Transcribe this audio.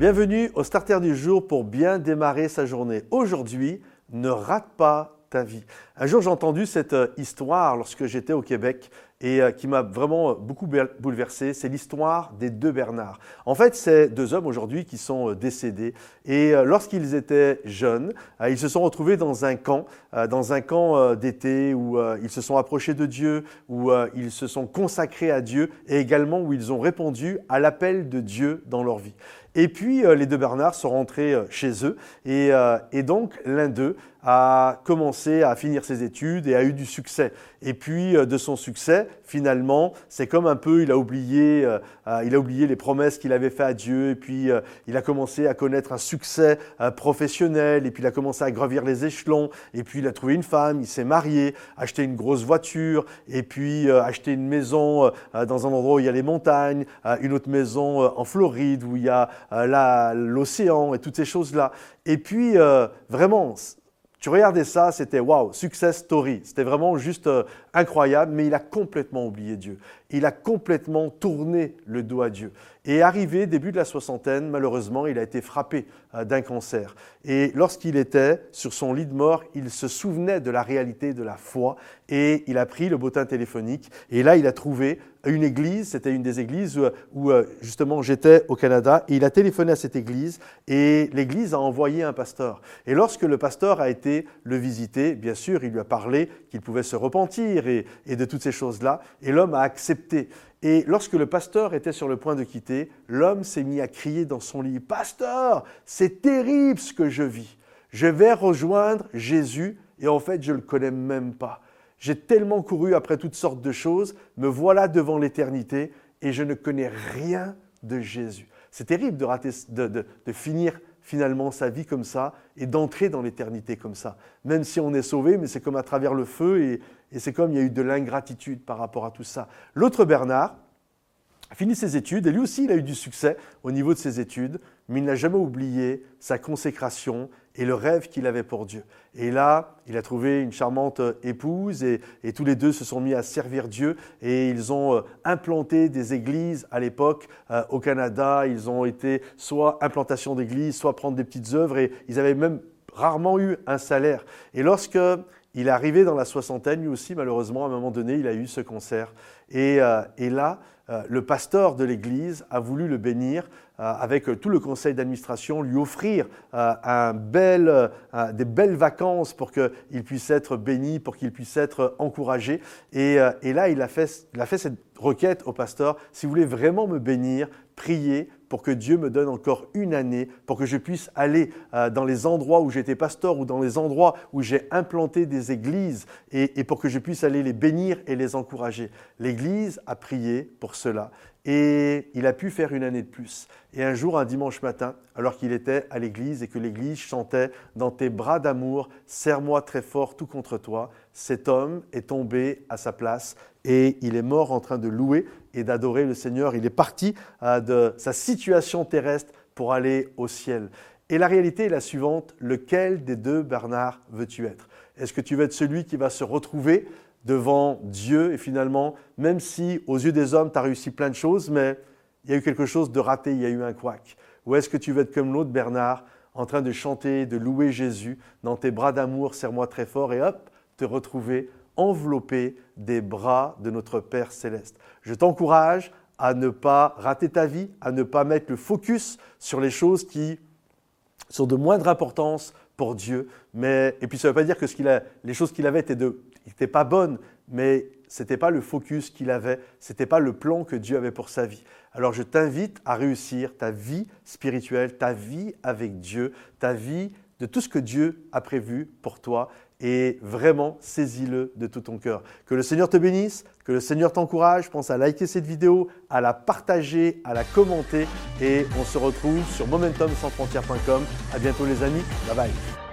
Bienvenue au Starter du jour pour bien démarrer sa journée. Aujourd'hui, ne rate pas ta vie. Un jour, j'ai entendu cette euh, histoire lorsque j'étais au Québec et euh, qui m'a vraiment euh, beaucoup bouleversé. C'est l'histoire des deux Bernard. En fait, c'est deux hommes aujourd'hui qui sont décédés et lorsqu'ils étaient jeunes, ils se sont retrouvés dans un camp, dans un camp d'été où ils se sont approchés de Dieu, où ils se sont consacrés à Dieu et également où ils ont répondu à l'appel de Dieu dans leur vie. Et puis les deux Bernard sont rentrés chez eux. Et, et donc l'un d'eux a commencé à finir ses études et a eu du succès. Et puis euh, de son succès, finalement, c'est comme un peu, il a oublié, euh, euh, il a oublié les promesses qu'il avait faites à Dieu, et puis il a commencé à connaître un succès professionnel, et puis il a commencé à gravir les échelons, et puis il a trouvé une femme, il s'est marié, acheté une grosse voiture, et puis acheté une maison dans un endroit où il y a les montagnes, une autre maison en Floride où il y a l'océan et toutes ces choses-là. Et puis, vraiment, tu regardais ça, c'était wow, success story. C'était vraiment juste euh, incroyable, mais il a complètement oublié Dieu. Il a complètement tourné le dos à Dieu. Et arrivé début de la soixantaine, malheureusement, il a été frappé euh, d'un cancer. Et lorsqu'il était sur son lit de mort, il se souvenait de la réalité de la foi et il a pris le bottin téléphonique. Et là, il a trouvé une église, c'était une des églises où, euh, justement j'étais au Canada, et il a téléphoné à cette église et l'église a envoyé un pasteur. Et lorsque le pasteur a été le visiter, bien sûr, il lui a parlé qu'il pouvait se repentir et, et de toutes ces choses-là, et l'homme a accepté. Et lorsque le pasteur était sur le point de quitter, l'homme s'est mis à crier dans son lit, Pasteur, c'est terrible ce que je vis. Je vais rejoindre Jésus et en fait, je ne le connais même pas. J'ai tellement couru après toutes sortes de choses, me voilà devant l'éternité et je ne connais rien de Jésus. C'est terrible de, finir finalement sa vie comme ça et d'entrer dans l'éternité comme ça. Même si on est sauvé, mais c'est comme à travers le feu et c'est comme il y a eu de l'ingratitude par rapport à tout ça. L'autre Bernard a fini ses études et lui aussi il a eu du succès au niveau de ses études, mais il n'a jamais oublié sa consécration et le rêve qu'il avait pour Dieu. Et là, il a trouvé une charmante épouse et, tous les deux se sont mis à servir Dieu et ils ont euh, implanté des églises à l'époque euh, au Canada. Ils ont été soit implantation d'églises, soit prendre des petites œuvres et ils avaient même rarement eu un salaire. Et lorsque il est arrivé dans la soixantaine, lui aussi, malheureusement, à un moment donné, il a eu ce concert. Et, euh, là, euh, le pasteur de l'église a voulu le bénir euh, avec tout le conseil d'administration, lui offrir un des belles vacances pour qu'il puisse être béni, pour qu'il puisse être encouragé. Et, et là, il a, fait, il a fait cette requête au pasteur, si vous voulez vraiment me bénir, priez pour que Dieu me donne encore une année, pour que je puisse aller euh, dans les endroits où j'étais pasteur ou dans les endroits où j'ai implanté des églises et, pour que je puisse aller les bénir et les encourager. L'Église a prié pour cela et il a pu faire une année de plus. Et un jour, un dimanche matin, alors qu'il était à l'église et que l'église chantait Dans tes bras d'amour, serre-moi très fort tout contre toi, cet homme est tombé à sa place et il est mort en train de louer et d'adorer le Seigneur. Il est parti euh, de sa situation terrestre pour aller au ciel. Et la réalité est la suivante, lequel des deux Bernard veux-tu être? Est-ce que tu veux être celui qui va se retrouver devant Dieu et finalement, même si aux yeux des hommes, tu as réussi plein de choses, mais il y a eu quelque chose de raté, il y a eu un couac? Ou est-ce que tu veux être comme l'autre Bernard, en train de chanter, de louer Jésus, dans tes bras d'amour, serre-moi très fort, et hop, te retrouver enveloppé des bras de notre Père céleste. Je t'encourage à ne pas rater ta vie, à ne pas mettre le focus sur les choses qui sont de moindre importance pour Dieu. Mais, et puis ça ne veut pas dire que les choses qu'il avait n'étaient pas bonnes, mais ce n'était pas le focus qu'il avait, ce n'était pas le plan que Dieu avait pour sa vie. Alors je t'invite à réussir ta vie spirituelle, ta vie avec Dieu, ta vie de tout ce que Dieu a prévu pour toi et vraiment saisis-le de tout ton cœur. Que le Seigneur te bénisse, que le Seigneur t'encourage. Pense à liker cette vidéo, à la partager, à la commenter et on se retrouve sur momentum 100 À bientôt les amis. Bye bye.